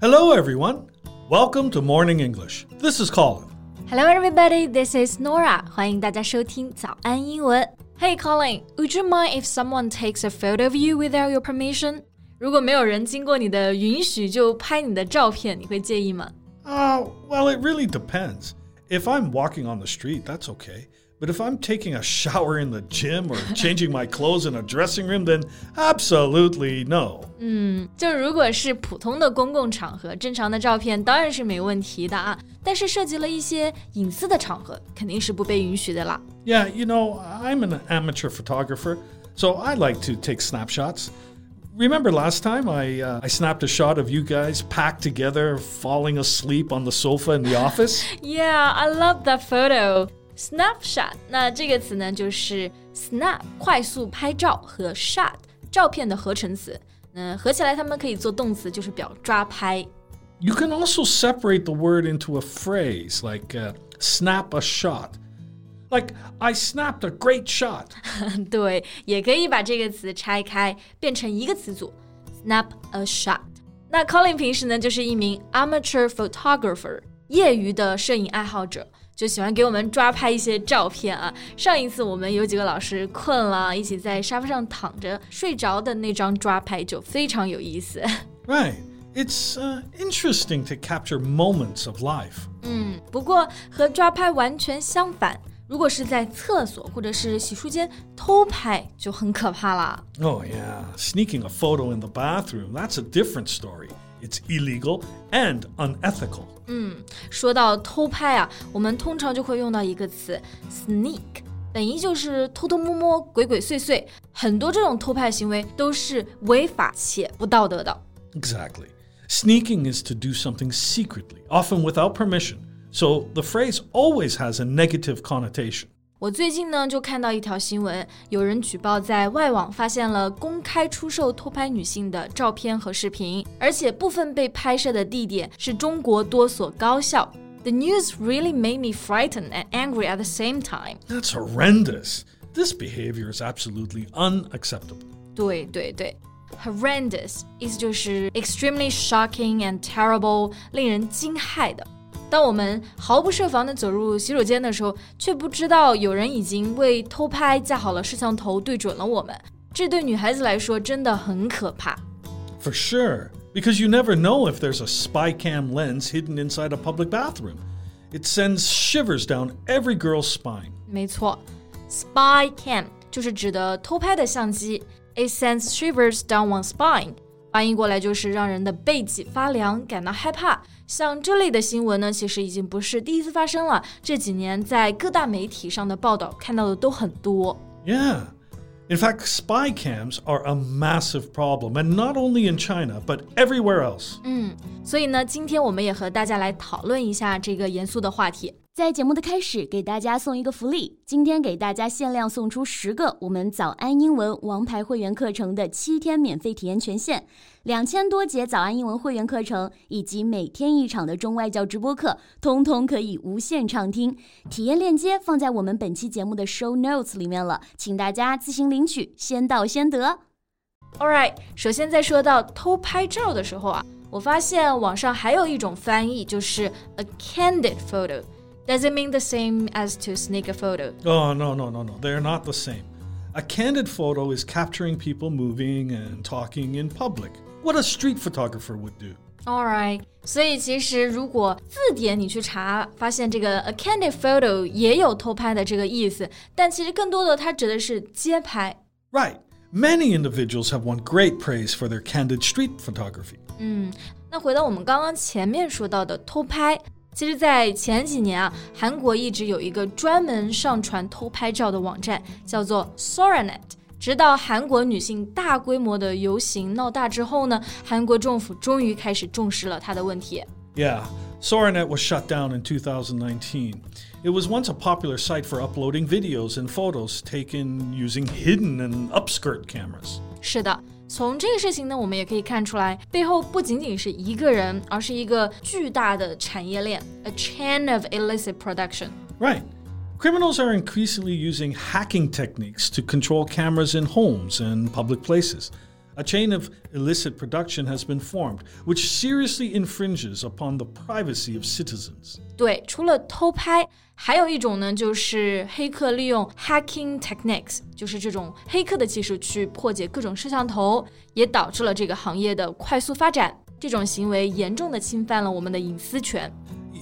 Hello, everyone. Welcome to Morning English. This is Colin. Hello, everybody. This is Norah. 欢迎大家收听早安英文。Hey, Colin. Would you mind if someone takes a photo of you without your permission? 如果没有人经过你的允许就拍你的照片，你会介意吗？Uh, well, it really depends. If I'm walking on the street, that's okay. But if I'm taking a shower in the gym or changing my clothes in a dressing room, then absolutely no. 嗯，就如果是普通的公共场合，正常的照片当然是没问题的啊。但是涉及了一些隐私的场合，肯定是不被允许的啦。Yeah, you know, I'm an amateur photographer, so I like to take snapshots. Remember last time I uh, I snapped a shot of you guys packed together, falling asleep on the sofa in the office? yeah, I love that photo. Snapshot，那这个词呢，就是 snap 快速拍照和 shot 照片的合成词。那合起来，它们可以做动词，就是表抓拍。You can also separate the word into a phrase like uh, snap a shot. Like I snapped a great shot. 对，也可以把这个词拆开，变成一个词组，snap a shot。那 Colin 平时呢，就是一名 amateur photographer，业余的摄影爱好者。 就喜欢给我们抓拍一些照片啊。上一次我们有几个老师困了，一起在沙发上躺着睡着的那张抓拍就非常有意思。Right. It's uh, interesting to capture moments of life. 嗯，不过和抓拍完全相反，如果是在厕所或者是洗漱间偷拍，就很可怕了。Oh yeah, sneaking a photo in the bathroom, that's a different story. It's illegal and unethical. 嗯，说到偷拍啊，我们通常就会用到一个词 sneak，本意就是偷偷摸摸、鬼鬼祟祟。很多这种偷拍行为都是违法且不道德的。Exactly. Sneaking is to do something secretly, often without permission. So the phrase always has a negative connotation. 我最近呢就看到一条新闻，有人举报在外网发现了公开出售偷拍女性的照片和视频，而且部分被拍摄的地点是中国多所高校。The news really made me frightened and angry at the same time. That's horrendous. This behavior is absolutely unacceptable. 对对对，horrendous 意思就是 extremely shocking and terrible，令人惊骇的。 当我们毫不设防地走入洗手间的时候，却不知道有人已经为偷拍架好了摄像头，对准了我们。这对女孩子来说真的很可怕。For sure, because you never know if there's a spy cam lens hidden inside a public bathroom. It sends shivers down every girl's spine. 没错，spy cam 就是指的偷拍的相机。It sends shivers down one's spine. 翻译过来就是让人的背脊发凉，感到害怕。像这类的新闻呢，其实已经不是第一次发生了。这几年在各大媒体上的报道看到的都很多。Yeah. In fact, spy cams are a massive problem, and not only in China, but everywhere else. 嗯，所以呢，今天我们也和大家来讨论一下这个严肃的话题。在节目的开始，给大家送一个福利。今天给大家限量送出十个我们早安英文王牌会员课程的七天免费体验权限，两千多节早安英文会员课程以及每天一场的中外教直播课，通通可以无限畅听。体验链接放在我们本期节目的 show notes 里面了，请大家自行领取，先到先得。All right，首先在说到偷拍照的时候啊，我发现网上还有一种翻译，就是 a candid photo。does it mean the same as to sneak a photo? Oh, no, no, no, no. They're not the same. A candid photo is capturing people moving and talking in public. What a street photographer would do. Alright，所以其实如果字典你去查，发现这个 a candid photo 也有偷拍的这个意思，但其实更多的它指的是街拍。Right. Many individuals have won great praise for their candid street photography. 嗯，那回到我们刚刚前面说到的偷拍， 其实，在前几年啊，韩国一直有一个专门上传偷拍照的网站，叫做 Soranet。直到韩国女性大规模的游行闹大之后呢，韩国政府终于开始重视了它的问题。Yeah, Soranet was shut down in 2019. It was once a popular site for uploading videos and photos taken using hidden and upskirt cameras. 是的。 从这个事情呢，我们也可以看出来，背后不仅仅是一个人，而是一个巨大的产业链，a chain of illicit production. Right. Criminals are increasingly using hacking techniques to control cameras in homes and public places. A chain of illicit production has been formed, which seriously infringes upon the privacy of citizens. 对，除了偷拍，还有一种呢，就是黑客利用 hacking techniques，就是这种黑客的技术去破解各种摄像头，也导致了这个行业的快速发展。这种行为严重的侵犯了我们的隐私权。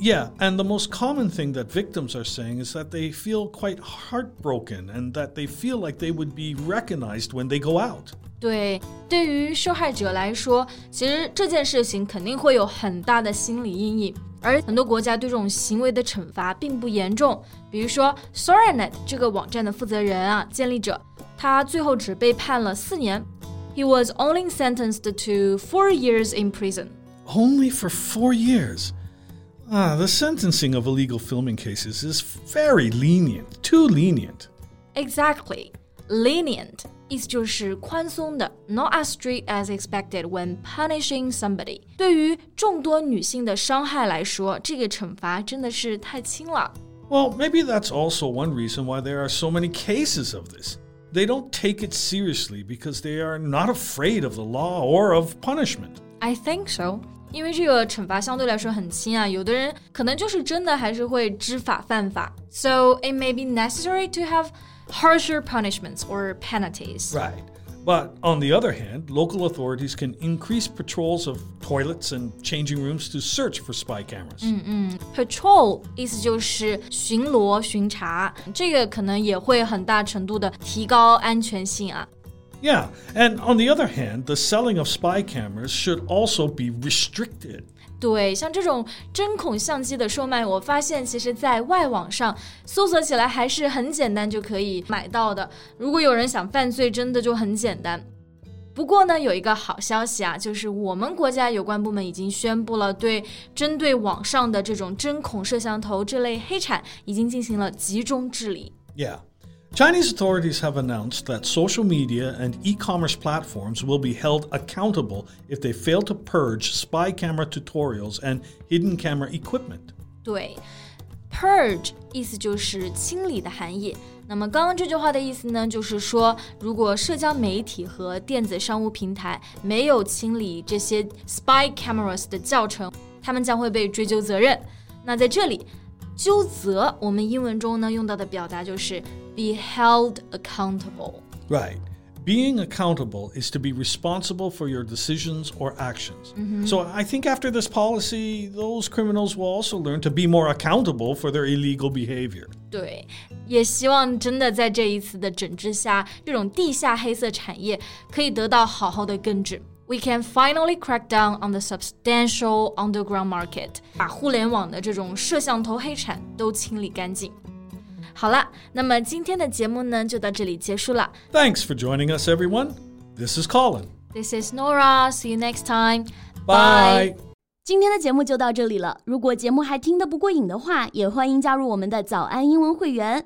Yeah, and the most common thing that victims are saying is that they feel quite heartbroken and that they feel like they would be recognized when they go out. 对，对于受害者来说，其实这件事情肯定会有很大的心理阴影，而很多国家对这种行为的惩罚并不严重。比如说 s o r a n e t 这个网站的负责人啊，建立者，他最后只被判了四年。He was only sentenced to four years in prison. Only for four years. Ah, the sentencing of illegal filming cases is very lenient, too lenient. Exactly. Lenient 意思就是宽松的，not as strict as expected when punishing somebody。对于众多女性的伤害来说，这个惩罚真的是太轻了。Well, maybe that's also one reason why there are so many cases of this. They don't take it seriously because they are not afraid of the law or of punishment. I think so. 因为这个惩罚相对来说很轻啊，有的人可能就是真的还是会知法犯法。So it may be necessary to have harsher punishments or penalties. Right. But on the other hand, local authorities can increase patrols of toilets and changing rooms to search for spy cameras. Patrol 意思就是巡逻、巡查，这个可能也会很大程度的提高安全性啊。 yeah, and on the other hand, the selling of spy cameras should also be restricted. 对，像这种针孔相机的售卖，我发现其实在外网上搜索起来还是很简单就可以买到的。如果有人想犯罪，真的就很简单。不过呢，有一个好消息啊，就是我们国家有关部门已经宣布了，对针对网上的这种针孔摄像头这类黑产，已经进行了集中治理。Yeah. Chinese authorities have announced that social media and e commerce platforms will be held accountable if they fail to purge spy camera tutorials and hidden camera equipment. 对，purge 意思就是清理的含义。那么刚刚这句话的意思呢，就是说，如果社交媒体和电子商务平台没有清理这些 spy cameras 的教程，他们将会被追究责任。那在这里，纠责我们英文中呢用到的表达就是 be held accountable. Right. Being accountable is to be responsible for your decisions or actions. Mm-hmm. So I think after this policy, those criminals will also learn to be more accountable for their illegal behavior. 对，也希望真的在这一次的整治下，这种地下黑色产业可以得到好好的根治。we can finally crack down on the substantial underground market，把互联网的这种摄像头黑产都清理干净。 好了，那么今天的节目呢就到这里结束了。Thanks for joining us, everyone. This is Colin. This is Nora. See you next time. Bye. 今天的节目就到这里了。如果节目还听得不过瘾的话，也欢迎加入我们的早安英文会员。